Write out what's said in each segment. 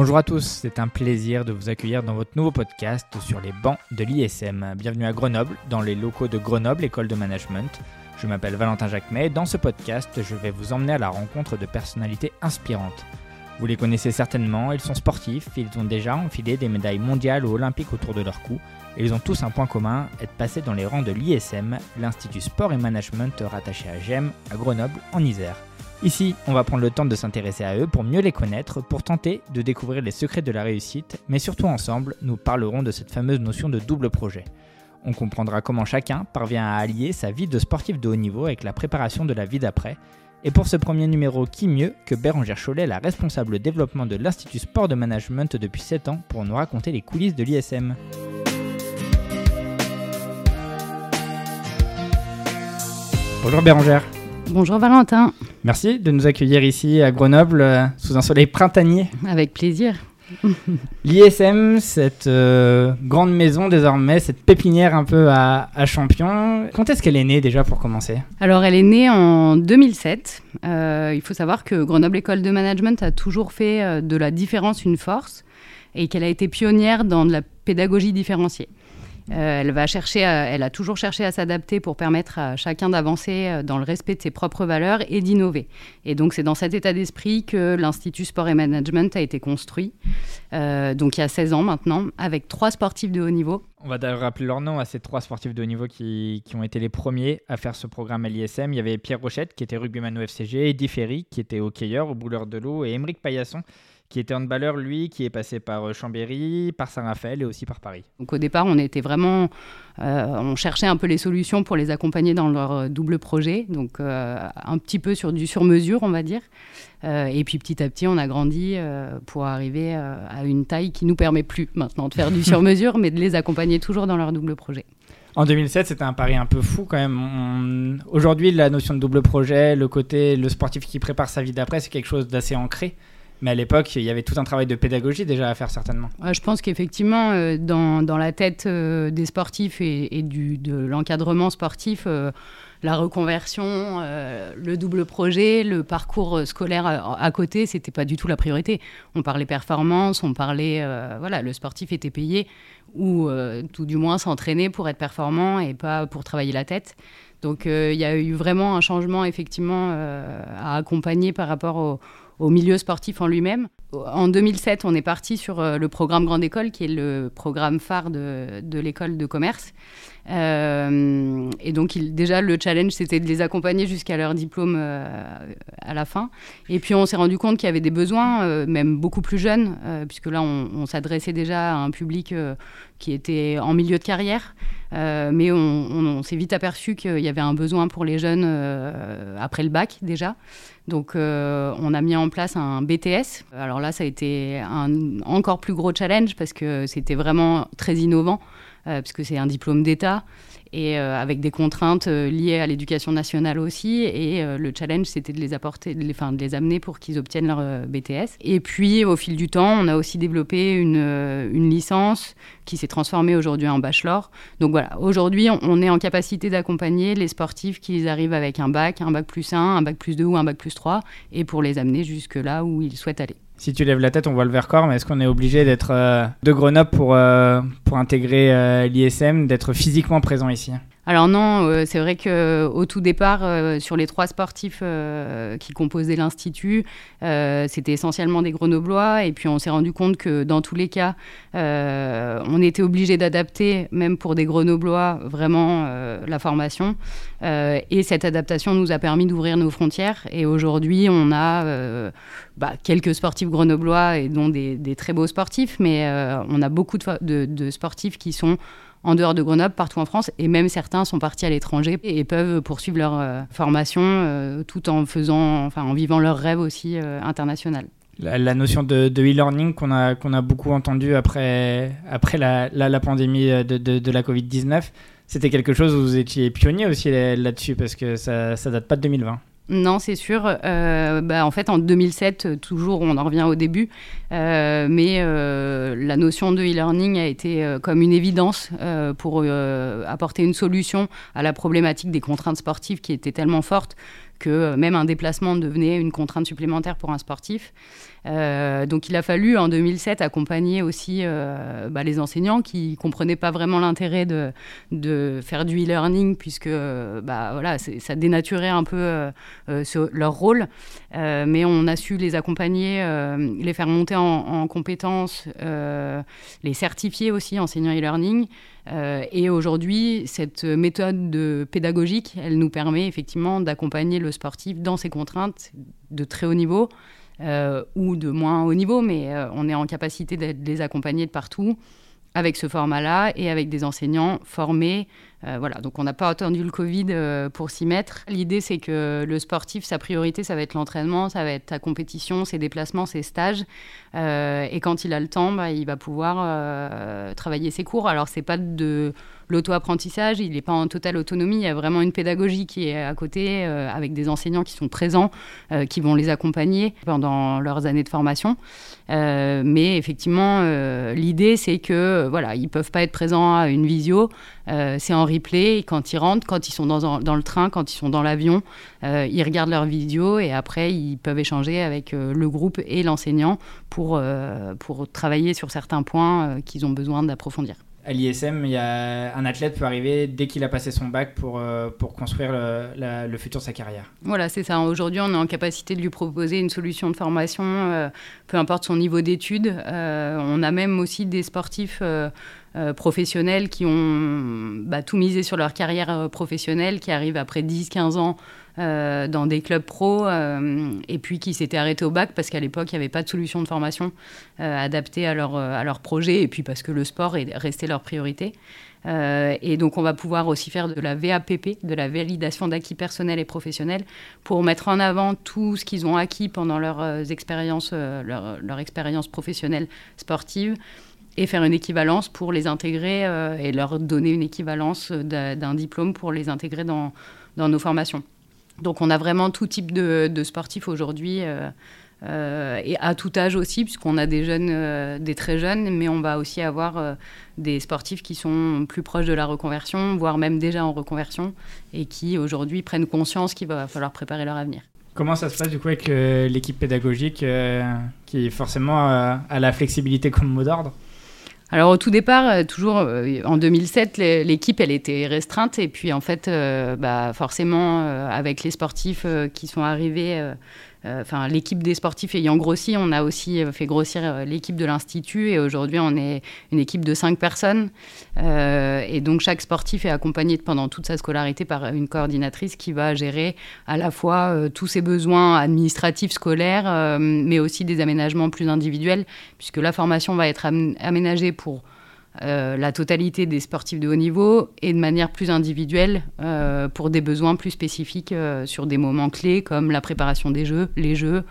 Bonjour à tous, c'est un plaisir de vous accueillir dans votre nouveau podcast sur les bancs de l'ISM. Bienvenue à Grenoble, dans les locaux de Grenoble École de Management. Je m'appelle Valentin Jacquemet et dans ce podcast, je vais vous emmener à la rencontre de personnalités inspirantes. Vous les connaissez certainement, ils sont sportifs, ils ont déjà enfilé des médailles mondiales ou olympiques autour de leur cou, et ils ont tous un point commun, être passés dans les rangs de l'ISM, l'Institut Sport et Management rattaché à GEM, à Grenoble, en Isère. Ici, on va prendre le temps de s'intéresser à eux pour mieux les connaître, pour tenter de découvrir les secrets de la réussite, mais surtout ensemble, nous parlerons de cette fameuse notion de double projet. On comprendra comment chacun parvient à allier sa vie de sportif de haut niveau avec la préparation de la vie d'après. Et pour ce premier numéro, qui mieux que Bérangère Chollet, la responsable développement de l'Institut Sport de Management depuis 7 ans, pour nous raconter les coulisses de l'ISM. Bonjour Bérangère. Bonjour Valentin. Merci de nous accueillir ici à Grenoble euh, sous un soleil printanier. Avec plaisir. L'ISM, cette euh, grande maison désormais, cette pépinière un peu à, à Champion, quand est-ce qu'elle est née déjà pour commencer? Alors elle est née en 2007. Euh, il faut savoir que Grenoble École de Management a toujours fait de la différence une force et qu'elle a été pionnière dans de la pédagogie différenciée. Euh, elle, va chercher elle a toujours cherché à s'adapter pour permettre à chacun d'avancer euh, dans le respect de ses propres valeurs et d'innover. Et donc c'est dans cet état d'esprit que l'Institut Sport et Management a été construit, euh, donc il y a 16 ans maintenant, avec trois sportifs de haut niveau. On va d'ailleurs rappeler leur nom à ces trois sportifs de haut niveau qui, qui, ont été les premiers à faire ce programme à l'ISM. Il y avait Pierre Rochette qui était rugbyman au FCG, Eddie Ferry qui était hockeyeur au bouleur de l'eau et Émeric Paillasson qui était handballeur, lui, qui est passé par euh, Chambéry, par Saint-Raphaël et aussi par Paris. Donc au départ, on était vraiment, euh, on cherchait un peu les solutions pour les accompagner dans leur euh, double projet, donc un petit peu sur du sur-mesure, on va dire. et puis petit à petit, on a grandi pour arriver à une taille qui nous permet plus maintenant de faire du sur-mesure, mais de les accompagner toujours dans leur double projet. En 2007, c'était un pari un peu fou quand même. Aujourd'hui, la notion de double projet, le côté le sportif qui prépare sa vie d'après, c'est quelque chose d'assez ancré. Mais à l'époque, il y avait tout un travail de pédagogie déjà à faire certainement. je pense qu'effectivement, euh, dans, dans, la tête euh, des sportifs et, du, de l'encadrement sportif, euh, la reconversion, le double projet, le parcours scolaire à, côté, c'était pas du tout la priorité. On parlait performance, on parlait, voilà, le sportif était payé ou tout du moins s'entraîner pour être performant et pas pour travailler la tête. Donc il y a eu vraiment un changement effectivement à accompagner par rapport au au milieu sportif en lui-même. En 2007, on est parti sur euh, le programme Grande École, qui est le programme phare de, de l'école de commerce. Euh, et donc, déjà, le challenge, c'était de les accompagner jusqu'à leur diplôme euh, à la fin. Et puis, on s'est rendu compte qu'il y avait des besoins, euh, même beaucoup plus jeunes, puisque là, on, on s'adressait déjà à un public qui était en milieu de carrière. mais on, on s'est vite aperçu qu'il y avait un besoin pour les jeunes après le bac déjà. Donc, on a mis en place un BTS. Alors là, ça a été un encore plus gros challenge parce que c'était vraiment très innovant. Euh, puisque c'est un diplôme d'État et euh, avec des contraintes euh, liées à l'éducation nationale aussi. Et le challenge, c'était de les apporter, les, de les amener pour qu'ils obtiennent leur BTS. Et puis, au fil du temps, on a aussi développé une, une licence qui s'est transformée aujourd'hui en bachelor. Donc voilà, aujourd'hui, on est en capacité d'accompagner les sportifs qui arrivent avec un bac, un bac plus 1, un bac plus 2 ou un bac plus 3, et pour les amener jusque là où ils souhaitent aller si tu lèves la tête, on voit le Vercors, mais est-ce qu'on est obligé d'être euh, de Grenoble pour, euh, pour intégrer euh, l'ISM, d'être physiquement présent ici? Alors non, c'est vrai que au tout départ, sur les trois sportifs qui composaient l'institut, c'était essentiellement des Grenoblois, et puis on s'est rendu compte que dans tous les cas, on était obligé d'adapter, même pour des Grenoblois, vraiment la formation. et cette adaptation nous a permis d'ouvrir nos frontières. Et aujourd'hui, on a bah, quelques sportifs grenoblois et dont des, très beaux sportifs, mais euh, on a beaucoup de, sportifs qui sont en dehors de Grenoble, partout en France, et même certains sont partis à l'étranger et peuvent poursuivre leur euh, formation euh, tout en faisant, enfin, en vivant leur rêve aussi international. La, notion de, e-learning qu'on a, qu'on a beaucoup entendu après, après la, la, pandémie de, de la Covid-19, c'était quelque chose où vous étiez pionnier aussi là-dessus, parce que ça ne date pas de 2020. Non, c'est sûr. Euh, bah, en fait, en 2007, toujours, on en revient au début, euh, mais euh, la notion de e-learning a été comme une évidence pour apporter une solution à la problématique des contraintes sportives qui étaient tellement fortes que même un déplacement devenait une contrainte supplémentaire pour un sportif. Euh, donc il a fallu en 2007 accompagner aussi euh, bah, les enseignants qui comprenaient pas vraiment l'intérêt de, de, faire du e-learning puisque bah, voilà, ça dénaturait un peu leur rôle. mais on a su les accompagner, les faire monter en, en compétences, les certifier aussi enseignants e-learning. Euh, et aujourd'hui, cette méthode de pédagogique, elle nous permet effectivement d'accompagner le sportif dans ses contraintes de très haut niveau euh, ou de moins haut niveau, mais euh, on est en capacité de les accompagner de partout avec ce format-là et avec des enseignants formés euh, voilà, donc on n'a pas attendu le Covid euh, pour s'y mettre. L'idée, c'est que le sportif, sa priorité, ça va être l'entraînement, ça va être sa compétition, ses déplacements, ses stages. Euh, et quand il a le temps, bah, il va pouvoir travailler ses cours. Alors, c'est pas de l'auto-apprentissage, il n'est pas en totale autonomie, il y a vraiment une pédagogie qui est à côté, avec des enseignants qui sont présents, qui vont les accompagner pendant leurs années de formation. mais effectivement, l'idée, c'est que voilà, ils peuvent pas être présents à une visio, c'est en replay. quand ils rentrent, quand ils sont dans, le train, quand ils sont dans l'avion, euh, ils regardent leur vidéo et après, ils peuvent échanger avec euh, le groupe et l'enseignant pour, euh, pour travailler sur certains points qu'ils ont besoin d'approfondir. À l'ISM, un athlète peut arriver dès qu'il a passé son bac pour, pour construire le, futur de sa carrière. Voilà, c'est ça. Aujourd'hui, on est en capacité de lui proposer une solution de formation, peu importe son niveau d'études. on a même aussi des sportifs euh, professionnels qui ont bah, tout misé sur leur carrière euh, professionnelle, qui arrivent après 10-15 ans euh, dans des clubs pro et puis qui s'étaient arrêtés au bac parce qu'à l'époque, il n'y avait pas de solution de formation adaptée à leur, à projet et puis parce que le sport est resté leur priorité. et donc, on va pouvoir aussi faire de la VAPP, de la validation d'acquis personnels et professionnels, pour mettre en avant tout ce qu'ils ont acquis pendant leur, expérience professionnelle sportive, et faire une équivalence pour les intégrer euh, et leur donner une équivalence d'un diplôme pour les intégrer dans, nos formations. Donc on a vraiment tout type de, sportifs aujourd'hui. Euh, euh, et à tout âge aussi, puisqu'on a des jeunes, des très jeunes, mais on va aussi avoir des sportifs qui sont plus proches de la reconversion, voire même déjà en reconversion, et qui aujourd'hui prennent conscience qu'il va falloir préparer leur avenir. Comment ça se passe du coup avec l'équipe pédagogique qui forcément a la flexibilité comme mot d'ordre? Alors au tout départ, euh, toujours euh, en 2007, l'équipe elle était restreinte. Et puis en fait, euh, bah, forcément avec les sportifs qui sont arrivés enfin l'équipe des sportifs ayant grossi, on a aussi euh, fait grossir euh, l'équipe de l'institut et aujourd'hui on est une équipe de cinq personnes. Et donc chaque sportif est accompagné pendant toute sa scolarité par une coordinatrice qui va gérer à la fois tous ses besoins administratifs scolaires mais aussi des aménagements plus individuels puisque la formation va être aménagée pour euh, la totalité des sportifs de haut niveau et de manière plus individuelle euh, pour des besoins plus spécifiques euh, sur des moments clés comme la préparation des jeux, les jeux,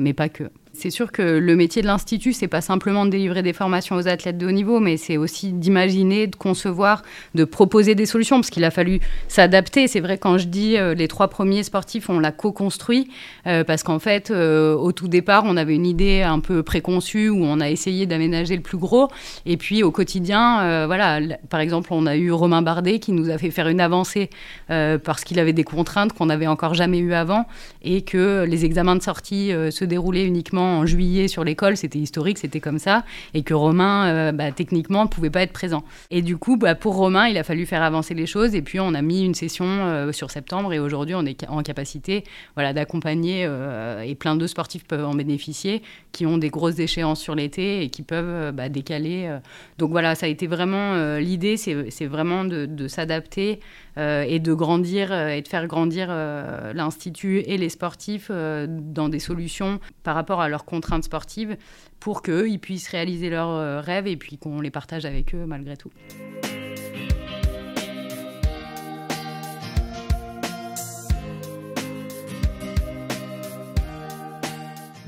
mais pas que. C'est sûr que le métier de l'Institut, c'est pas simplement de délivrer des formations aux athlètes de haut niveau, mais c'est aussi d'imaginer, de concevoir, de proposer des solutions, parce qu'il a fallu s'adapter. C'est vrai, quand je dis euh, les trois premiers sportifs, on l'a co-construit, euh, parce qu'en fait, euh, au tout départ, on avait une idée un peu préconçue où on a essayé d'aménager le plus gros. Et puis, au quotidien, voilà, par exemple, on a eu Romain Bardet qui nous a fait faire une avancée parce qu'il avait des contraintes qu'on n'avait encore jamais eues avant et que les examens de sortie se déroulaient uniquement en juillet sur l'école, c'était historique, c'était comme ça, et que Romain, euh, bah, techniquement, ne pouvait pas être présent. Et du coup, bah, pour Romain, il a fallu faire avancer les choses, et puis on a mis une session euh, sur septembre, et aujourd'hui, on est en capacité voilà, d'accompagner, euh, et plein de sportifs peuvent en bénéficier, qui ont des grosses échéances sur l'été et qui peuvent bah, décaler. Donc voilà, ça a été vraiment l'idée, c'est vraiment de, de s'adapter et de grandir et de faire grandir l'Institut et les sportifs dans des solutions par rapport à leur contraintes sportives pour qu'ils puissent réaliser leurs euh, rêves et puis qu'on les partage avec eux malgré tout.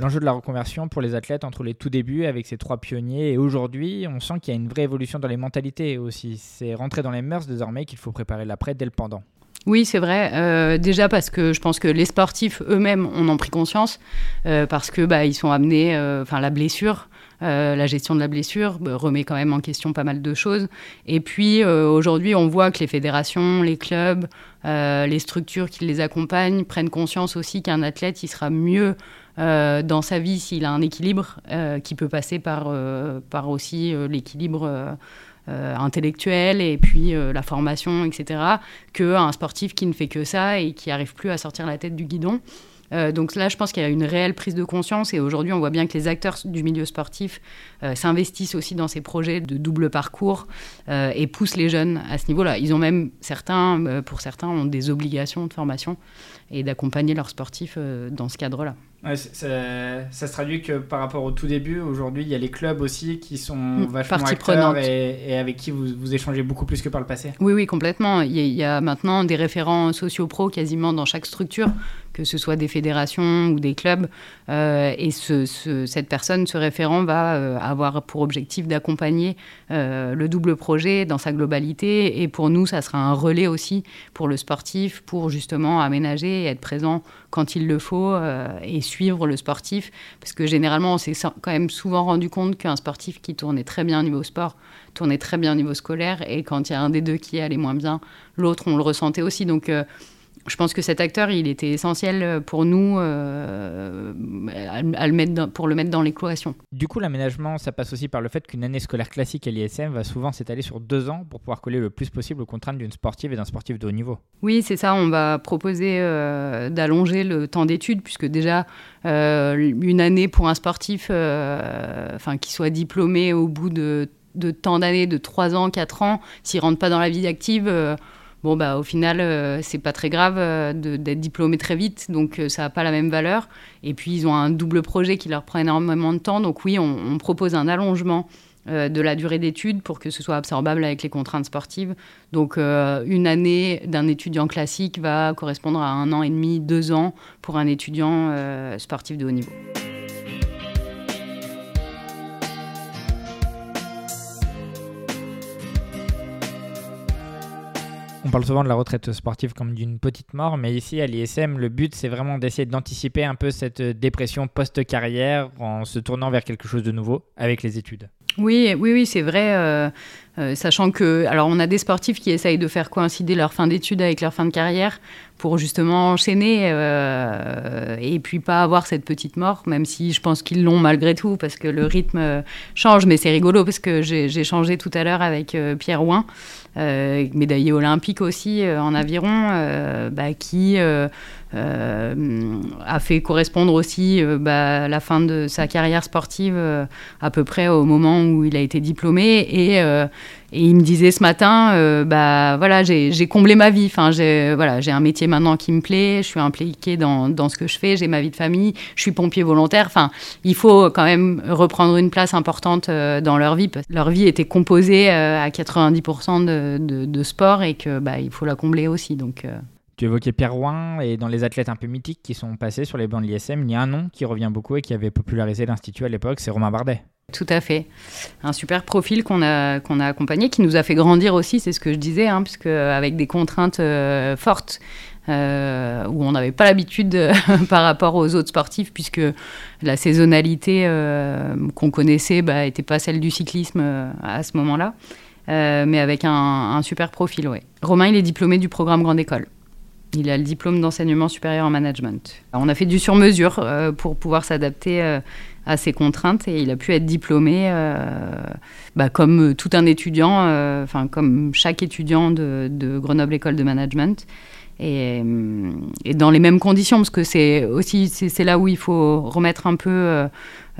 L'enjeu de la reconversion pour les athlètes entre les tout débuts avec ces trois pionniers et aujourd'hui, on sent qu'il y a une vraie évolution dans les mentalités aussi. C'est rentrer dans les mœurs désormais qu'il faut préparer l'après dès le pendant. Oui, c'est vrai. Euh, déjà parce que je pense que les sportifs eux-mêmes en ont pris conscience, euh, parce que bah, ils sont amenés, euh, enfin la blessure, la gestion de la blessure remet quand même en question pas mal de choses. Et puis aujourd'hui, on voit que les fédérations, les clubs, les structures qui les accompagnent prennent conscience aussi qu'un athlète, il sera mieux dans sa vie s'il a un équilibre qui peut passer par, par aussi l'équilibre euh, intellectuelle et puis euh, la formation, etc., qu'un sportif qui ne fait que ça et qui n'arrive plus à sortir la tête du guidon. Euh, donc là, je pense qu'il y a une réelle prise de conscience et aujourd'hui, on voit bien que les acteurs du milieu sportif s'investissent aussi dans ces projets de double parcours et poussent les jeunes à ce niveau-là. Ils ont même certains, pour certains, ont des obligations de formation et d'accompagner leurs sportifs dans ce cadre-là ça, se traduit que par rapport au tout début, aujourd'hui, il y a les clubs aussi qui sont mm, vachement acteurs et, avec qui vous, vous, échangez beaucoup plus que par le passé. Oui, oui, complètement. Il y, a, maintenant des référents sociaux-pro quasiment dans chaque structure, que ce soit des fédérations ou des clubs. Euh, et ce, cette personne, ce référent, va euh, avoir pour objectif d'accompagner euh, le double projet dans sa globalité. Et pour nous, ça sera un relais aussi pour le sportif, pour justement aménager et être présent quand il le faut et suivre le sportif. Parce que généralement, on s'est quand même souvent rendu compte qu'un sportif qui tournait très bien au niveau sport tournait très bien au niveau scolaire. Et quand il y a un des deux qui allait moins bien, l'autre, on le ressentait aussi. Donc, je pense que cet acteur, il était essentiel pour nous euh, à, le mettre pour le mettre dans l'équation. Du coup, l'aménagement, ça passe aussi par le fait qu'une année scolaire classique à l'ISM va souvent s'étaler sur deux ans pour pouvoir coller le plus possible aux contraintes d'une sportive et d'un sportif de haut niveau. Oui, c'est ça. On va proposer euh, d'allonger le temps d'études, puisque déjà, euh, une année pour un sportif enfin, qui soit diplômé au bout de, de tant d'années, de trois ans, quatre ans, s'il rentre pas dans la vie active bon bah au final euh, c'est pas très grave euh, d'être diplômé très vite donc euh, ça n'a pas la même valeur. Et puis ils ont un double projet qui leur prend énormément de temps. Donc oui on, propose un allongement de la durée d'études pour que ce soit absorbable avec les contraintes sportives. Donc une année d'un étudiant classique va correspondre à un an et demi deux ans pour un étudiant sportif de haut niveau. On parle souvent de la retraite sportive comme d'une petite mort, mais ici à l'ISM, le but c'est vraiment d'essayer d'anticiper un peu cette dépression post-carrière en se tournant vers quelque chose de nouveau avec les études. Oui, oui, oui, c'est vrai. Euh, euh, sachant que, alors, on a des sportifs qui essayent de faire coïncider leur fin d'études avec leur fin de carrière pour justement enchaîner euh, et puis pas avoir cette petite mort, même si je pense qu'ils l'ont malgré tout parce que le rythme change. Mais c'est rigolo parce que j'ai changé tout à l'heure avec Pierre Ouin, médaillé olympique aussi en aviron, bah, qui euh, a fait correspondre aussi euh, bah, la fin de sa carrière sportive euh, à peu près au moment où il a été diplômé et, et il me disait ce matin bah voilà j'ai comblé ma vie. Enfin j'ai voilà j'ai un métier maintenant qui me plaît. Je suis impliqué dans, dans ce que je fais. J'ai ma vie de famille. Je suis pompier volontaire. Enfin il faut quand même reprendre une place importante dans leur vie. Leur vie était composée à 90% de, de, de, sport et que bah il faut la combler aussi. Donc tu évoquais Pierre Rouen et dans les athlètes un peu mythiques qui sont passés sur les bancs de l'ISM, il y a un nom qui revient beaucoup et qui avait popularisé l'Institut à l'époque, c'est Romain Bardet. Tout à fait. Un super profil qu'on a, qu'on a accompagné, qui nous a fait grandir aussi, c'est ce que je disais, hein, puisque avec des contraintes euh, fortes, euh, où on n'avait pas l'habitude par rapport aux autres sportifs, puisque la saisonnalité euh, qu'on connaissait n'était bah, pas celle du cyclisme à ce moment-là, mais avec un, un super profil. Ouais. Romain, il est diplômé du programme Grande École. Il a le diplôme d'enseignement supérieur en management. On a fait du sur-mesure euh, pour pouvoir s'adapter euh, à ces contraintes et il a pu être diplômé euh, bah, comme tout un étudiant, enfin comme chaque étudiant de, Grenoble École de Management. Et, et, dans les mêmes conditions, parce que c'est aussi c'est là où il faut remettre un peu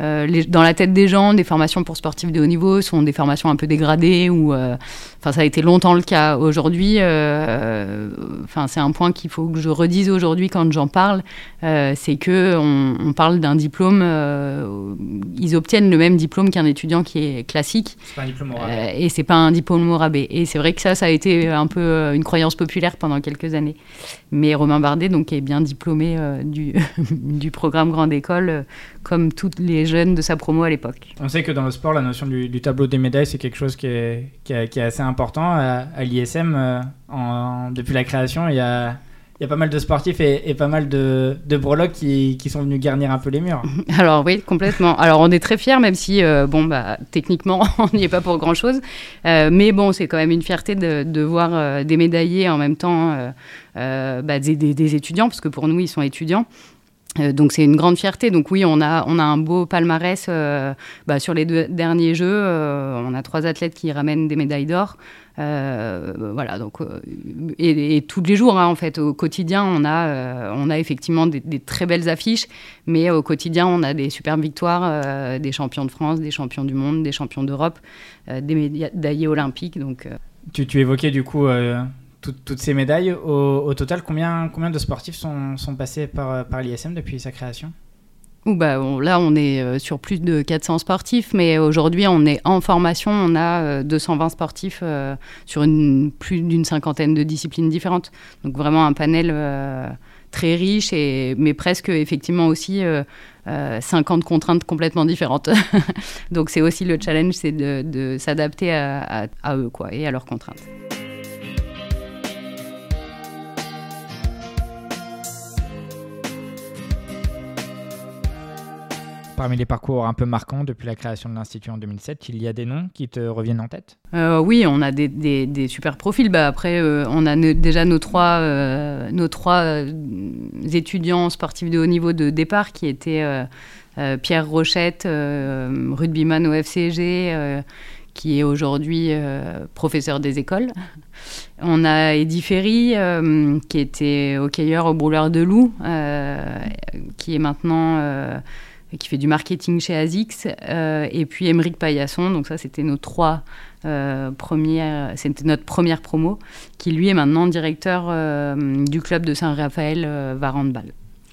euh, dans la tête des gens, des formations pour sportifs de haut niveau sont des formations un peu dégradées ou, euh, enfin, ça a été longtemps le cas. Aujourd'hui, euh, enfin, c'est un point qu'il faut que je redise aujourd'hui quand j'en parle, c'est que on, parle d'un diplôme, ils obtiennent le même diplôme qu'un étudiant qui est classique. Pas un diplôme et c'est pas un diplôme au rabais. Et c'est vrai que ça, ça a été un peu une croyance populaire pendant quelques années. Mais Romain Bardet, donc, est bien diplômé du, du programme Grande École, comme toutes les jeunes de sa promo à l'époque. On sait que dans le sport, la notion du, tableau des médailles, c'est quelque chose qui est, qui, est, assez important. À, l'ISM, euh, depuis la création, il y a, il y a pas mal de sportifs et, pas mal de, de breloques qui, qui, sont venus garnir un peu les murs. Alors oui, complètement. Alors on est très fiers, même si, euh, bon, bah, techniquement, on n'y est pas pour grand-chose. Euh, mais bon, c'est quand même une fierté de, de voir euh, des médaillés en même temps bah, des, des, étudiants, parce que pour nous, ils sont étudiants. Donc c'est une grande fierté. Donc oui, on a, on a un beau palmarès bah, sur les deux derniers Jeux. on a trois athlètes qui ramènent des médailles d'or. Euh, voilà, donc, euh, et, tous les jours, hein, en fait, au quotidien, on a, euh, on a effectivement des, très belles affiches, mais au quotidien, on a des superbes victoires, des champions de France, des champions du monde, des champions d'Europe, des médaillés olympiques. Donc, tu, évoquais du coup toutes ces médailles. Au, total, combien, de sportifs sont, passés par, l'ISM depuis sa création? Bah, là, on est euh, sur plus de 400 sportifs, mais aujourd'hui, on est en formation. On a 220 euh, sportifs euh, sur plus d'une cinquantaine de disciplines différentes. Donc vraiment un panel très riche, mais presque effectivement aussi 50 contraintes complètement différentes. Donc c'est aussi le challenge, c'est de, s'adapter à, eux et à leurs contraintes. Parmi les parcours un peu marquants depuis la création de l'Institut en 2007, il y a des noms qui te reviennent en tête? Euh, Oui, on a des, super profils. Bah, après, euh, on a déjà nos trois, euh, nos trois étudiants sportifs de haut niveau de départ qui étaient Pierre Rochette, rugbyman au FCG qui est aujourd'hui professeur des écoles. On a Eddie Ferry, qui était hockeyeur au Brûleur de Loup, qui est maintenant qui fait du marketing chez ASICS, euh, et puis Émeric Paillasson, donc ça c'était nos trois euh, premières, c'était notre première promo, qui lui est maintenant directeur euh, du club de Saint-Raphaël var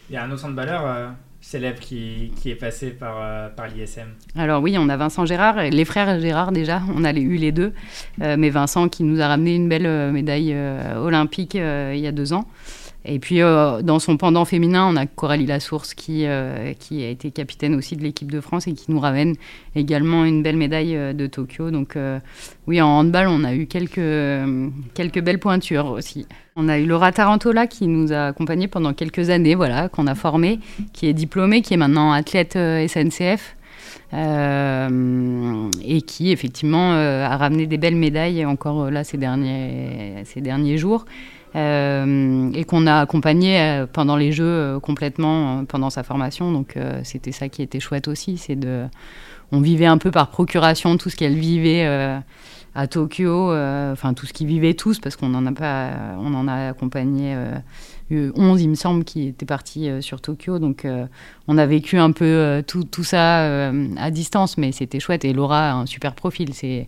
Il y a un autre handballeur célèbre qui, qui, est passé par, par l'ISM. Alors oui, on a Vincent Gérard, et les frères Gérard déjà, on a eu les deux, mais Vincent qui nous a ramené une belle médaille olympique il y a deux ans. Et puis, euh, dans son pendant féminin, on a Coralie Lassource qui, euh, qui a été capitaine aussi de l'équipe de France et qui nous ramène également une belle médaille euh, de Tokyo. Donc, oui, en handball, on a eu quelques, quelques belles pointures aussi. On a eu Laura Tarantola qui nous a accompagnés pendant quelques années, voilà, qu'on a formé, qui est diplômée, qui est maintenant athlète SNCF. et qui effectivement a ramené des belles médailles encore là ces derniers, ces derniers jours. Euh, et qu'on a accompagné euh, pendant les Jeux euh, complètement pendant sa formation. Donc c'était ça qui était chouette aussi, c'est de, on vivait un peu par procuration tout ce qu'elle vivait à Tokyo, enfin tout ce qu'ils vivaient tous parce qu'on en a pas, on en a accompagné 11, il me semble, qui étaient partis euh, sur Tokyo. Donc, euh, on a vécu un peu euh, tout, ça à distance, mais c'était chouette. Et Laura a un super profil. C'est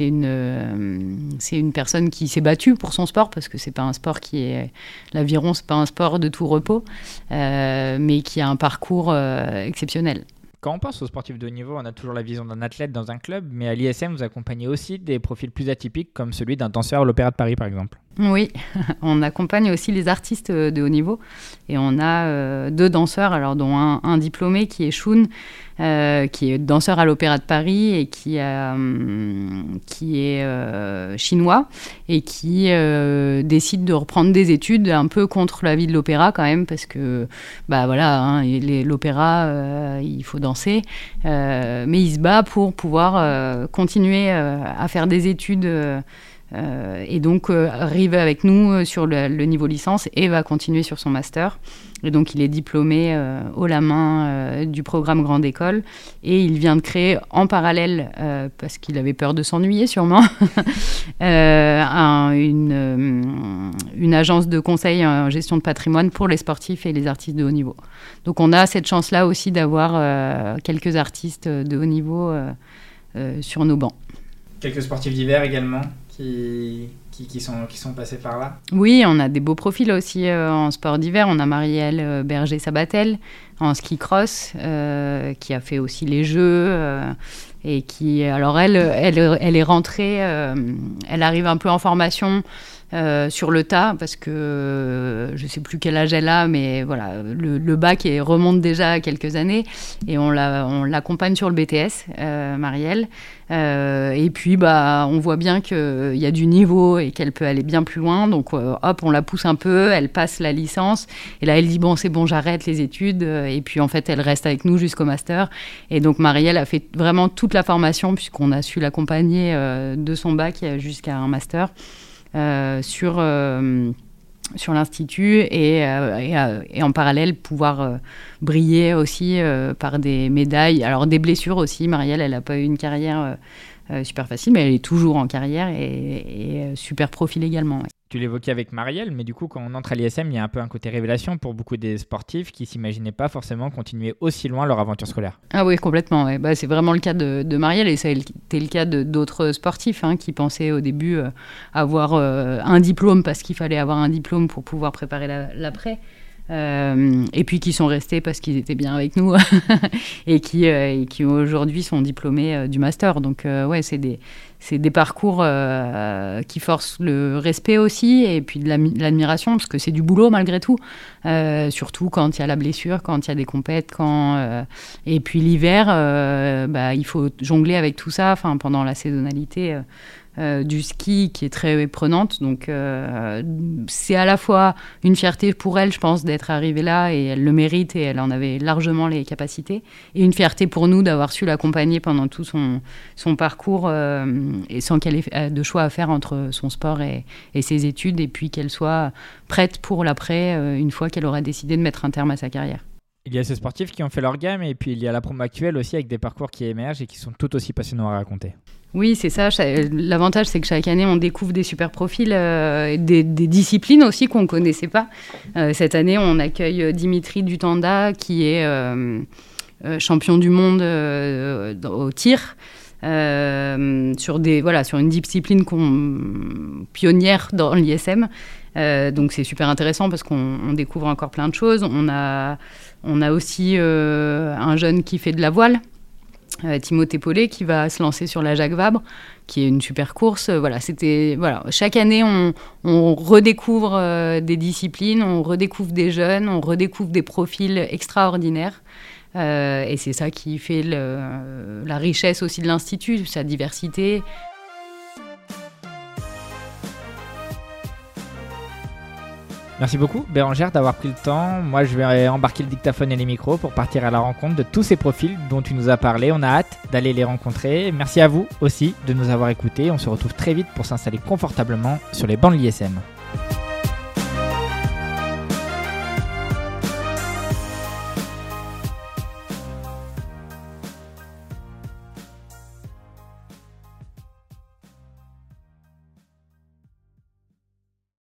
une, une personne qui s'est battue pour son sport, parce que c'est pas un sport qui est. L'aviron, c'est pas un sport de tout repos, mais qui a un parcours exceptionnel. Quand on pense aux sportifs de haut niveau, on a toujours la vision d'un athlète dans un club, mais à l'ISM, vous accompagnez aussi des profils plus atypiques, comme celui d'un danseur à l'Opéra de Paris, par exemple. Oui, on accompagne aussi les artistes de haut niveau, et on a euh, deux danseurs, alors dont un, diplômé qui est Shun, euh, qui est danseur à l'Opéra de Paris et qui, est euh, chinois et qui décide de reprendre des études un peu contre la vie de l'opéra quand même, parce que bah voilà, hein, l'opéra, il faut danser, mais il se bat pour pouvoir continuer à faire des études. Et donc arrive avec nous sur le, niveau licence et va continuer sur son master. Et donc, il est diplômé euh, la main euh, du programme Grande École. Et il vient de créer en parallèle, euh, parce qu'il avait peur de s'ennuyer sûrement, une, une, agence de conseil en gestion de patrimoine pour les sportifs et les artistes de haut niveau. Donc, on a cette chance-là aussi d'avoir quelques artistes de haut niveau sur nos bancs. Quelques sportifs d'hiver également qui, sont passés par là? Oui, on a des beaux profils aussi euh, en sport d'hiver. On a Marielle euh, Berger-Sabatel, en ski cross, qui a fait aussi les jeux et qui, alors elle, elle, elle est rentrée, elle arrive un peu en formation euh, sur le tas parce que euh, je sais plus quel âge elle a, mais voilà, le, bac remonte déjà à quelques années et on l'accompagne sur le BTS, euh, Marielle. et puis, bah, on voit bien qu'il y a du niveau et qu'elle peut aller bien plus loin. Donc, hop, on la pousse un peu, elle passe la licence. Et là, elle dit Bon, c'est bon, j'arrête les études. Et puis, en fait, elle reste avec nous jusqu'au master. Et donc, Marielle a fait vraiment toute la formation, puisqu'on a su l'accompagner de son bac jusqu'à un master. Euh, sur, euh, sur l'Institut euh, et, en parallèle pouvoir briller aussi par des médailles. Alors des blessures aussi. Marielle, elle n'a pas eu une carrière super facile, mais elle est toujours en carrière et, super profil également. Tu l'évoquais avec Marielle, mais du coup, quand on entre à l'ISM, il y a un peu un côté révélation pour beaucoup des sportifs qui s'imaginaient pas forcément continuer aussi loin leur aventure scolaire. Ah oui, complètement. Bah, c'est vraiment le cas de, Marielle et ça a été le cas d'autres sportifs hein, qui pensaient au début euh, avoir euh, un diplôme parce qu'il fallait avoir un diplôme pour pouvoir préparer l'après. Euh, et puis qui sont restés parce qu'ils étaient bien avec nous et qui, euh, qui aujourd'hui sont diplômés euh, du master. Donc ouais, c'est des, des parcours qui forcent le respect aussi et puis de l'admiration parce que c'est du boulot malgré tout. surtout quand il y a la blessure, quand il y a des compètes, quand et puis l'hiver, bah, il faut jongler avec tout ça. Enfin pendant la saisonnalité. Euh, du ski qui est très prenante. Donc euh, c'est à la fois une fierté pour elle, je pense, d'être arrivée là et elle le mérite et elle en avait largement les capacités. Et une fierté pour nous d'avoir su l'accompagner pendant tout son, son parcours euh, et sans qu'elle ait de choix à faire entre son sport et, et ses études et puis qu'elle soit prête pour l'après une fois qu'elle aura décidé de mettre un terme à sa carrière. Il y a ces sportifs qui ont fait leur gamme et puis il y a la promo actuelle aussi avec des parcours qui émergent et qui sont tout aussi passionnants à raconter. Oui, c'est ça. L'avantage, c'est que chaque année, on découvre des super profils, euh, des, disciplines aussi qu'on ne connaissait pas. Euh, cette année, on accueille Dimitri Dutanda, qui est euh, champion du monde au tir. sur, des, voilà, sur une discipline pionnière dans l'ISM. donc c'est super intéressant parce qu'on découvre encore plein de choses. On a, on a aussi un jeune qui fait de la voile, euh, Timothée Paulet qui va se lancer sur la Jacques Vabre, qui est une super course. Euh, voilà, c'était voilà. Chaque année, on, redécouvre euh, des disciplines, on redécouvre des jeunes, on redécouvre des profils extraordinaires. et c'est ça qui fait la richesse aussi de l'institut, sa diversité. Merci beaucoup Bérangère d'avoir pris le temps. Moi je vais embarquer le dictaphone et les micros pour partir à la rencontre de tous ces profils dont tu nous as parlé. On a hâte d'aller les rencontrer. Merci à vous aussi de nous avoir écoutés. On se retrouve très vite pour s'installer confortablement sur les bancs de l'ISM.